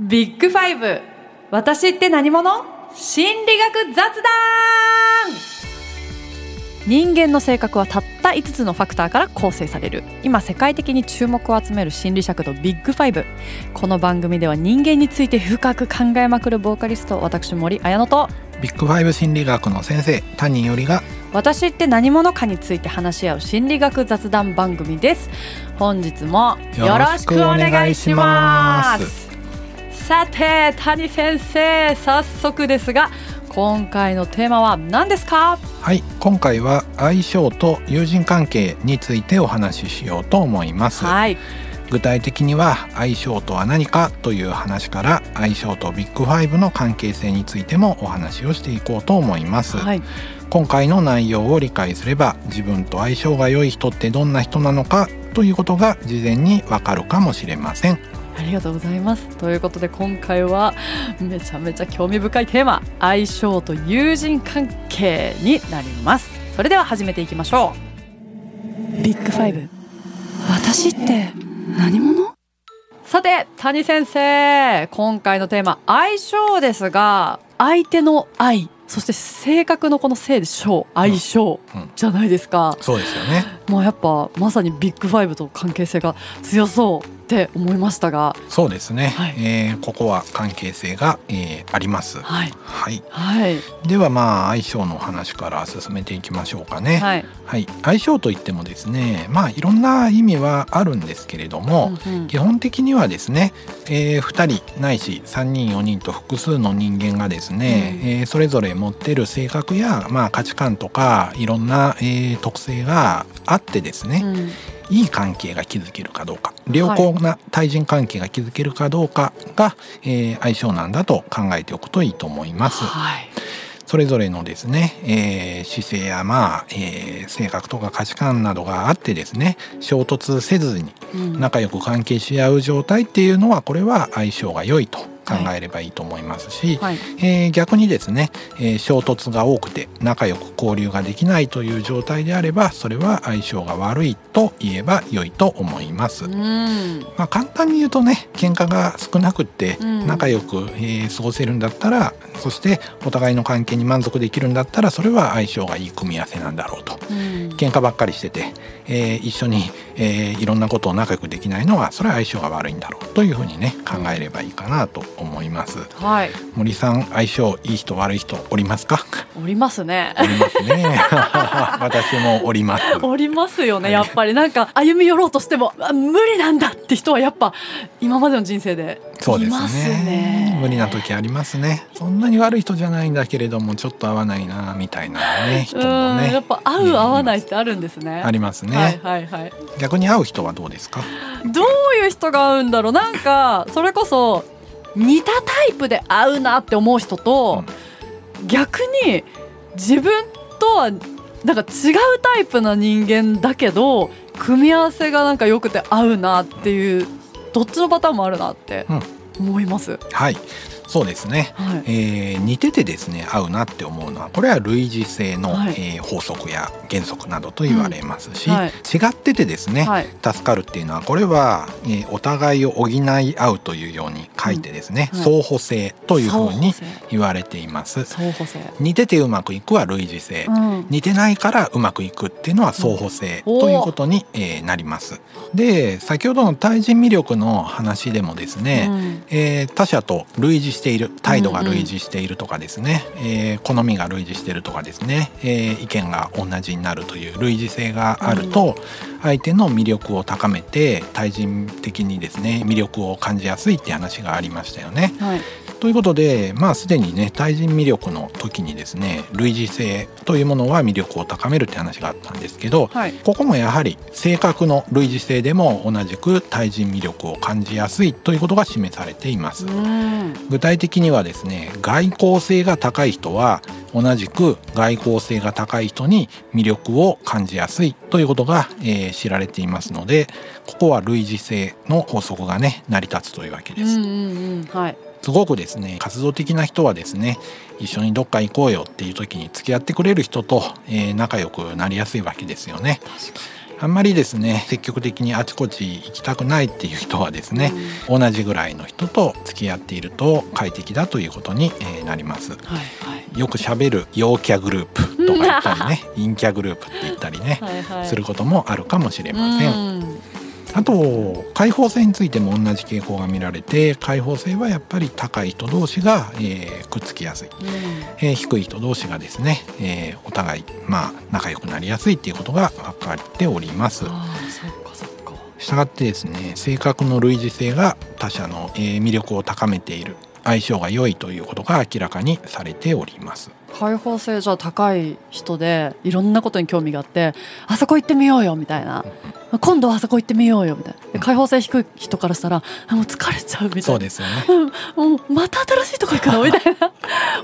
ビッグファイブ。私って何者？心理学雑談。人間の性格はたった5つのファクターから構成される。今世界的に注目を集める心理尺度ビッグファイブ。この番組では人間について深く考えまくるボーカリスト私森彩乃と。ビッグファイブ心理学の先生谷よりが。私って何者かについて話し合う心理学雑談番組です。本日もよろしくお願いしますさて谷先生早速ですが今回のテーマは何ですか？はい今回は相性と友人関係についてお話ししようと思います、はい。具体的には相性とは何かという話から相性とビッグファイブの関係性についてもお話をしていこうと思います、はい。今回の内容を理解すれば自分と相性が良い人ってどんな人なのかということが事前にわかるかもしれませんありがとうございます。ということで今回はめちゃめちゃ興味深いテーマ相性と友人関係になります。それでは始めていきましょう。ビッグファイブ。私って何者？さて谷先生。今回のテーマ相性ですが相手の相そして性格のこの性で性相性うん。うん。じゃないですか、そうですよね。もうやっぱまさにビッグファイブと関係性が強そうって思いましたが。そうですね、はい。えーここは関係性が、えーあります。はい。はい。はい。ではまあ相性の話から進めていきましょうかね。はい、はい。相性といってもですね、まあいろんな意味はあるんですけれども、うんうん。基本的にはですね、え2人ないし3人4人と複数の人間がですね、うん。えーそれぞれ持ってる性格や、まあ、価値観とかいろんな、えー特性があってですね、うんいい関係が築けるかどうか良好な対人関係が築けるかどうかが、えー相性なんだと考えておくといいと思います。はい。それぞれのですね、えー姿勢やまあ、えー性格とか価値観などがあってですね衝突せずにうん。仲良く関係し合う状態っていうのはこれは相性が良いと考えればいいと思いますし、はい。えー逆にですね、えー衝突が多くて仲良く交流ができないという状態であればそれは相性が悪いと言えば良いと思います。うん。まあ、簡単に言うとね喧嘩が少なくってうん。仲良く、えー過ごせるんだったらそしてお互いの関係に満足できるんだったらそれは相性がいい組み合わせなんだろうと。うん喧嘩ばっかりしてて、えー一緒に、えーいろんなことを仲良くできないのはそれは相性が悪いんだろうというふうにね考えればいいかなと思います。はい。森さん相性いい人悪い人おりますか？おりますね。おりますね。私もおります。おりますよねはい。やっぱり。なんか歩み寄ろうとしてもあ無理なんだって人はやっぱ今までの人生でそうですね。ね無理な時ありますね。そんなに悪い人じゃないんだけれどもちょっと合わないなみたいなね人うんもねやっぱ合う合わないってあるんですね。ありますね、はいはいはい。逆に会う人はどうですか？どういう人が合うんだろう？なんかそれこそ似たタイプで合うなって思う人と、逆に自分とはなんか違うタイプな人間だけど組み合わせがなんか良くて合うなっていうどっちのパターンもあるなって思います。はいそうですね。はい。えー似ててですね合うなって思うのはこれは類似性の、はい。えー法則や原則などと言われますし、うん。はい。違っててですね、はい。助かるっていうのはこれは、えーお互いを補い合うというように書いてですね、うん。はい。相補性というふうに言われています。相補性、似ててうまくいくは類似性、うん。似てないからうまくいくっていうのは相補性うんということに、えーなります。で先ほどの対人魅力の話でもですね、うん。えー他者と類似している態度が類似しているとかですね、えー好みが類似しているとかですね、えー意見が同じになるという類似性があると、相手の魅力を高めて対人的にですね魅力を感じやすいって話がありましたよね。はいということでまあすでにね対人魅力の時にですね類似性というものは魅力を高めるって話があったんですけど、はいここもやはり性格の類似性でも同じく対人魅力を感じやすいということが示されています。うん具体的にはですね外交性が高い人は同じく外交性が高い人に魅力を感じやすいということが、えー知られていますのでここは類似性の法則がね成り立つというわけです。うんうんうんはいすごくですね活動的な人はですね一緒にどっか行こうよっていう時に付き合ってくれる人と、えー仲良くなりやすいわけですよね。あんまりですね積極的にあちこち行きたくないっていう人はですね、同じぐらいの人と付き合っていると快適だということにえーなります。はいはいよく喋る陽キャグループとか言ったりね陰キャグループって言ったりね、はいはいすることもあるかもしれません。うんあと開放性についても同じ傾向が見られて開放性はやっぱり高い人同士が、えーくっつきやすい、えー低い人同士がですね、えーお互いまあ仲良くなりやすいっていうことが分かっております。したがってですね性格の類似性が他者の、えー魅力を高めている相性が良いということが明らかにされております。開放性じゃ高い人でいろんなことに興味があってあそこ行ってみようよみたいな今度はあそこ行ってみようよみたいな。で開放性低い人からしたらあもう疲れちゃうみたいな。そうですよね。うんもうまた新しいとこ行くの？みたいな。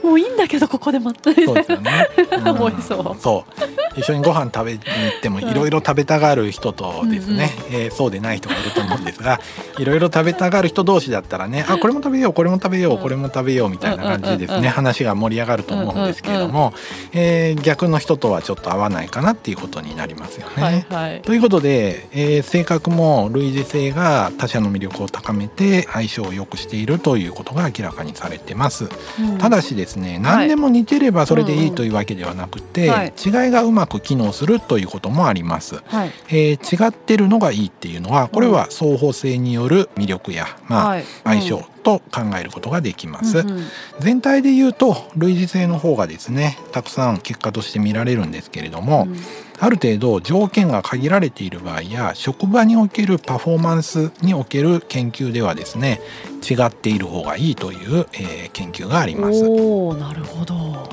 もういいんだけどここでまたそうですよね。思いそう。そう。一緒にご飯食べに行ってもいろいろ食べたがる人とですね、えーそうでない人がいると思うんですが、いろいろ食べたがる人同士だったらね、あこれも食べよう、これも食べよう、うん。これも食べようみたいな感じでですうんうんうんね、話が盛り上がると思うんですけれども、えー逆の人とはちょっと合わないかなっていうことになりますよね。はいはい。ということで、えー性格も類似性が他者の魅力を高めて相性を良くしているということが明らかにされてます。うん。ただしですね何でも似てればそれでいいというわけではなくて、はい。違いがうまく機能するということもあります。はい。えー違ってるのがいいっていうのはこれは双方性による魅力や、まあはい。相性と考えることができます。うんうん。全体で言うと類似性の方がですねたくさん結果として見られるんですけれども、うんある程度条件が限られている場合や職場におけるパフォーマンスにおける研究ではですね違っている方がいいという、えー研究があります。なるほど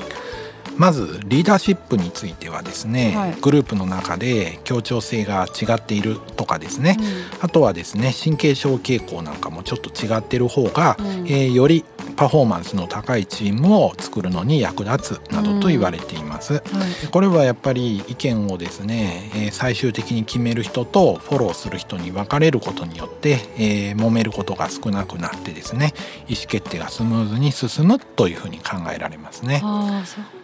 まずリーダーシップについてはですね、はい。グループの中で協調性が違っているとかですね、あとはですね神経症傾向なんかもちょっと違っている方が、うん。えーよりパフォーマンスの高いチームを作るのに役立つなどと言われています。はい。これはやっぱり意見をですね、えー最終的に決める人とフォローする人に分かれることによって、えー揉めることが少なくなってですね意思決定がスムーズに進むというふうに考えられますね。ああそっか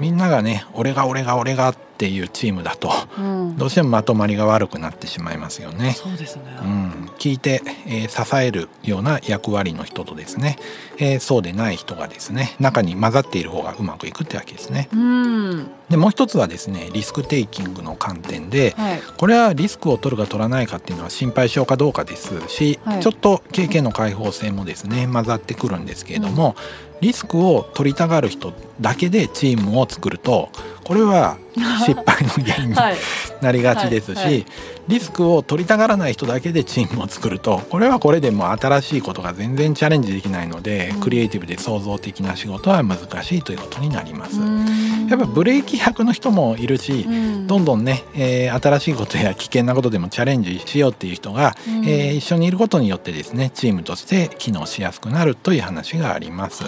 みんながね俺が俺が俺がっていうチームだとうん。どうしてもまとまりが悪くなってしまいますよね。そうですね。うん、聞いて、えー支えるような役割の人とですね、えーそうでない人がですね中に混ざっている方がうまくいくってわけですね。うん。でもう一つはですねリスクテイキングの観点ではい。これはリスクを取るか取らないかっていうのは心配性かどうかですし、はい。ちょっと経験の開放性もですね混ざってくるんですけれども、リスクを取りたがる人だけでチームを作るとこれは 失敗の原因にはい。なりがちですし、リスクを取りたがらない人だけでチームを作るとこれはこれでも新しいことが全然チャレンジできないので、うん。クリエイティブで創造的な仕事は難しいということになります。うん。やっぱブレーキ役の人もいるし、うん。どんどんね、えー新しいことや危険なことでもチャレンジしようっていう人が、うん。えー一緒にいることによってですねチームとして機能しやすくなるという話があります。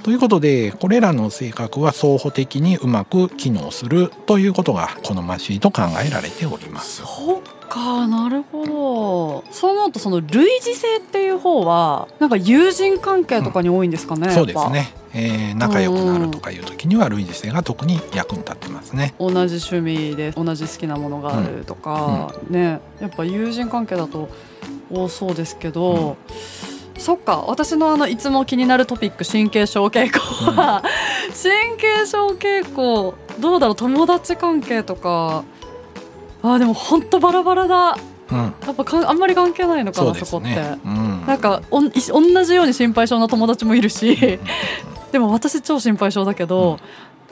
あということでこれらの性格は双方的にうまく機能するということが好ましいと考えられておりーます。そっかなるほど。そう思うとその類似性っていう方はなんか友人関係とかに多いんですかね、そうでやっぱ。すね、えー仲良くなるとかいう時には類似性が特に役に立ってますね。同じ趣味で同じ好きなものがあるとか、ね。やっぱ友人関係だと多そうですけど、そっか私のあのいつも気になるトピック神経症傾向は、神経症傾向どうだろう友達関係とか。あーでも本当バラバラだ。うん、やっぱかんあんまり関係ないのかなそこって。うん、なんかお同じように心配性な友達もいるし、でも私超心配性だけど、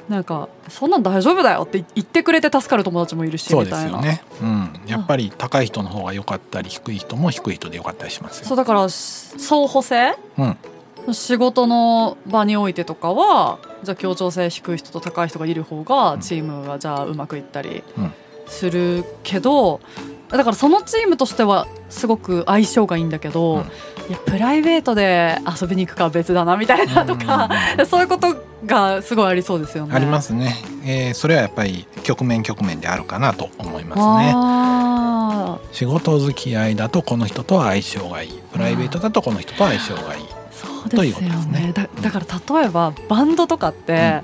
なんかそんなん大丈夫だよって言ってくれて助かる友達もいるしそうでみたいな。すよね。うん、やっぱり高い人の方が良かったり低い人も低い人で良かったりしますよ。そうだからし相補性？うん、仕事の場においてとかはじゃあ協調性低い人と高い人がいる方がチームがじゃあうまくいったりうん。するけど、だからそのチームとしてはすごく相性がいいんだけど、うん。いやプライベートで遊びに行くかは別だなみたいなとか、そういうことがすごいありそうですよね。ありますね、えーそれはやっぱり局面局面であるかなと思いますね。あ仕事付き合いだとこの人とは相性がいい。プライベートだとこの人とは相性がいい。ーそうですよね。ね。だだから例えばバンドとかって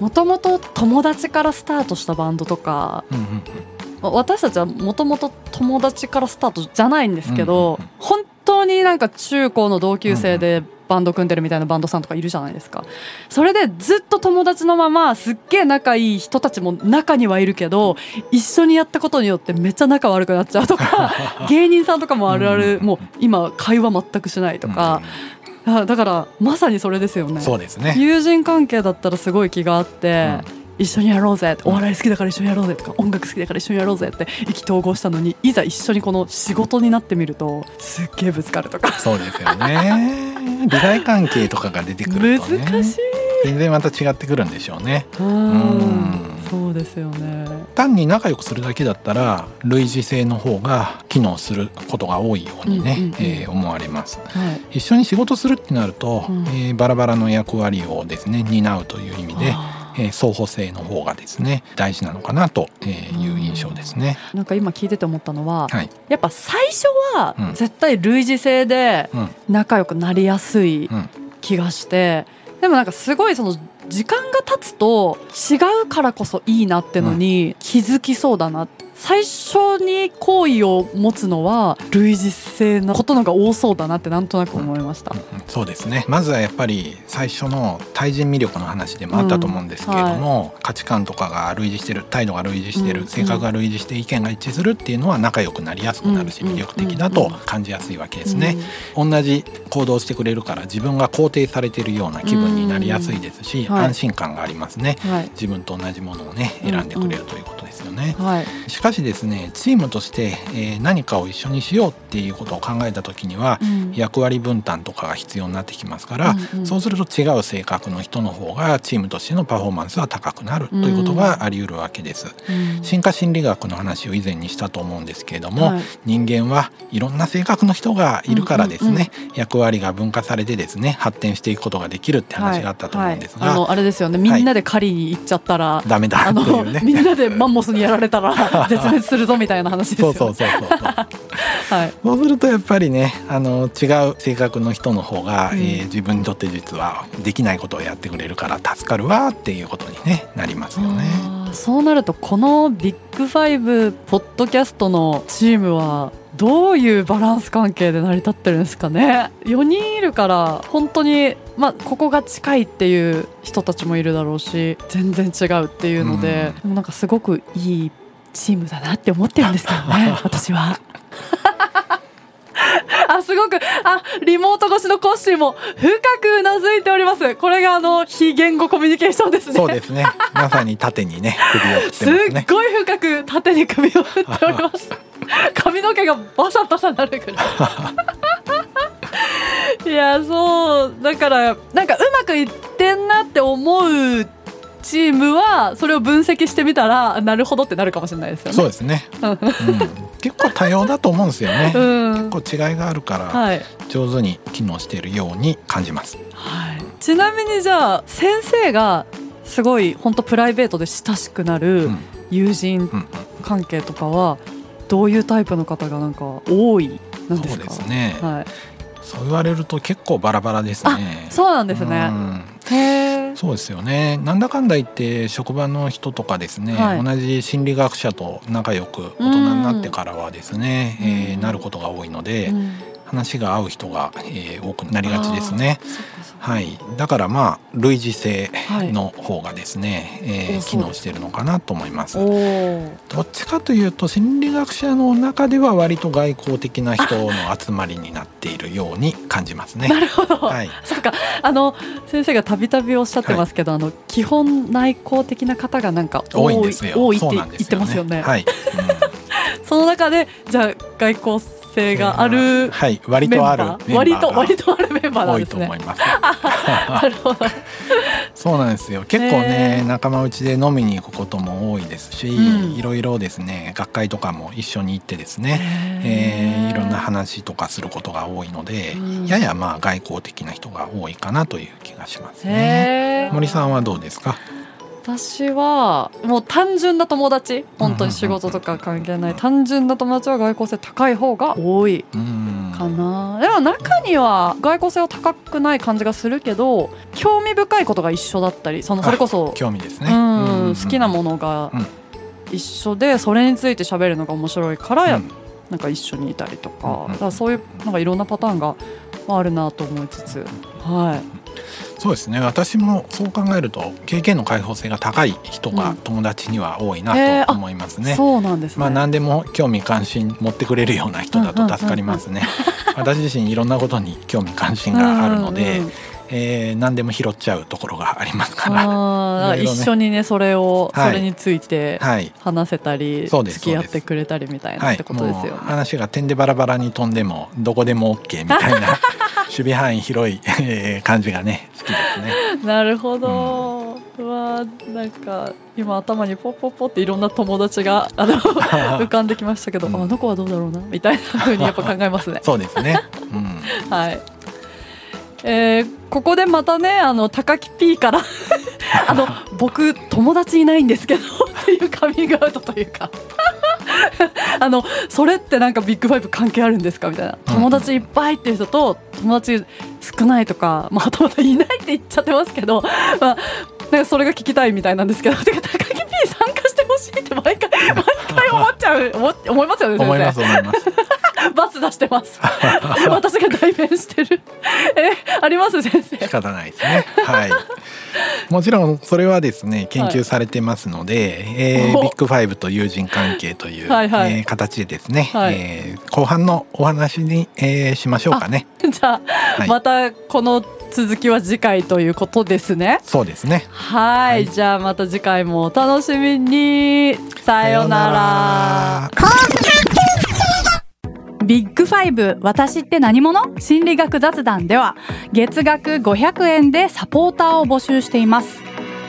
もともと友達からスタートしたバンドとかうんうんうん。私たちはもともと友達からスタートじゃないんですけど、うんうん本当になんか中高の同級生でバンド組んでるみたいなバンドさんとかいるじゃないですか。それでずっと友達のまますっげえ仲いい人たちも中にはいるけど一緒にやったことによってめっちゃ仲悪くなっちゃうとか 芸人さんとかもあるあるうん。もう今会話全くしないとか、あだからまさにそれですようんね。そうですね。友人関係だったらすごい気があって、一緒にやろうぜお笑い好きだから一緒にやろうぜとか音楽好きだから一緒にやろうぜって意気投合したのにいざ一緒にこの仕事になってみるとすっげえぶつかるとか。そうですよね利害関係とかが出てくるとね。難しい。全然また違ってくるんでしょうね。うん。うんそうですよね。単に仲良くするだけだったら類似性の方が機能することが多いようにね、うんうんうん。えー思われます。はい。一緒に仕事するってなると、うん。えーバラバラの役割をですね担うという意味で、あえー相補性の方がですね大事なのかなとえーいう印象ですね。ーなんか今聞いてて思ったのははい、やっぱ最初はうん。絶対類似性でうん。仲良くなりやすいうん。気がしてでもなんかすごいその時間が経つと違うからこそいいなってのに気づきそうだな最初に好意を持つのは類似性のことのが多そうだなってなんとなく思いました。うんそうですね。まずはやっぱり最初の対人魅力の話でもあったと思うんですけれども、価値観とかが類似してる態度が類似してる、うん。性格が類似して意見が一致するっていうのは仲良くなりやすくなるし、うん魅力的だと感じやすいわけですね。同じ行動してくれるから自分が肯定されているような気分になりやすいですし、うんはい。安心感がありますね。うんはい。自分と同じものをねうん選んでくれるということですよね。はい。しかしですねチームとして、えー何かを一緒にしようっていうことを考えた時には、うん。役割分担とかが必要になってきますから、うんうん。そうすると違う性格の人の方がチームとしてのパフォーマンスは高くなるということがあり得るわけです。うん。進化心理学の話を以前にしたと思うんですけれども、はい。人間はいろんな性格の人がいるからですね、役割が分化されてですね発展していくことができるって話があったと思うんですが、はい。はい。あのあれですよね。みんなで狩りに行っちゃったら、ダメだね。みんなでマンモスにやられたら 絶滅するぞみたいな話ですよね。そうそうそうそう。はい。そうするとやっぱりねあの違う性格の人の方が、うんえー自分にとって実はできないことをやってくれるから助かるわっていうことに、ね、なりますよね。そうなるとこのビッグファイブポッドキャストのチームはどういうバランス関係で成り立ってるんですかね4人いるから本当にまあここが近いっていう人たちもいるだろうし全然違うっていうので、でもなんかすごくいいチームだなって思ってるんですけどね 私は。あすごくあリモート越しのコッシーも深くうなずいております。これがあの非言語コミュニケーションですね。そうですね。まさに縦にね首を振ってすますね。っ。ごい深く縦に首を振っております。髪の毛がバサバサなるぐらい。いやそうだからなんかうまくいってんなって思うチームはそれを分析してみたらなるほどってなるかもしれないですよねそうですね、うん、結構多様だと思うんですよね。うん結構違いがあるからはい、上手に機能しているように感じます。はい、ちなみにじゃあ先生がすごい本当プライベートで親しくなうるん友人うん関係とかはどういうタイプの方がなんか多いなんですか？そうですね、はい、そう言われると結構バラバラですね。そうなんですね。うん。そうですよね。なんだかんだ言って職場の人とかですね、はい。同じ心理学者と仲良く大人になってからはですね、うん。えーなることが多いので、うん。話が合う人が、えー多くなりがちですね。はい、だからまあ類似性はいの方がですね、えー多そう機能しているのかなと思います。どっちかというと心理学者の中では割と外交的な人の集まりになっているように感じますね。なるほど。はい、そっかあの先生がたびたびおっしゃってますけど、あの基本内向的な方がなんか多い多いんですよ。多いって言ってますよね。はい、その中でじゃあ外交性があうんるはい、割とある割とが割とあるメンバーなん多いですね。と思います。なるほど。そうなんですよ。結構へねー仲間内で飲みに行くことも多いですし、うんいろいろですね学会とかも一緒に行ってですね、えーいろんな話とかすることが多いので、うんややまあ外交的な人が多いかなという気がしますね。森さんはどうですか？私はもう単純な友達。本当に仕事とか関係ない。単純な友達は外交性高い方が多い。うんかなでも中には外交性は高くない感じがするけど興味深いことが一緒だったりそのそれこそ、興味ですね。好きなものがうん。一緒でそれについて喋るのが面白いから、うん。なんか一緒にいたりとか,、だからそういうなんかいろんなパターンがまああるなと思いつつ、はそうですね私もそう考えると経験の開放性が高い人がうん友達には多いなと思いますい、ね。そうなんですね。まあ何でも興味関心持ってくれるような人だと助かりますね。私自身いろんなことに興味関心があるので、うんうんうんえー何でも拾っちゃうところがありますから。ね一緒にねそれを、はいそれについてはい。話せたり、付き合ってくれたりみたいなはいって、ことですよもうね。話が点でバラバラに飛んでもどこでも OK みたいな 守備範囲広いえー感じがね好きですね。なるほど、うわーなんか今頭にポッポッポっていろんな友達があの 浮かんできましたけど、うんあの子はどうだろうなみたいな風にやっぱ考えますね。そうですね。うん。はい。えーここでまたねあの高木 P からあの僕友達いないんですけどっていうカミングアウトというか あのそれってなんかビッグファイブ関係あるんですか？みたいな。うん。友達いっぱいっていう人と友達少ないとかまあはたまたいないって言っちゃってますけど、まあ、なんかそれが聞きたいみたいなんですけど てか高木 P 参加してほしいって毎回毎回思っちゃう 思思いますよね思います思います。バツ 出してます。私が代弁してる。え、あります先生。仕方ないですね。はい。もちろんそれはですね研究されてますので、えーおビッグファイブと友人関係という、はいはいえー形でですね、はいえー後半のお話に、えーしましょうかね。じゃあ、はいまたこの続きは次回ということですね。そうですね。はい、はいじゃあまた次回もお楽しみに。さようなら。ビッグファイブ私って何者？心理学雑談では月額500円でサポーターを募集しています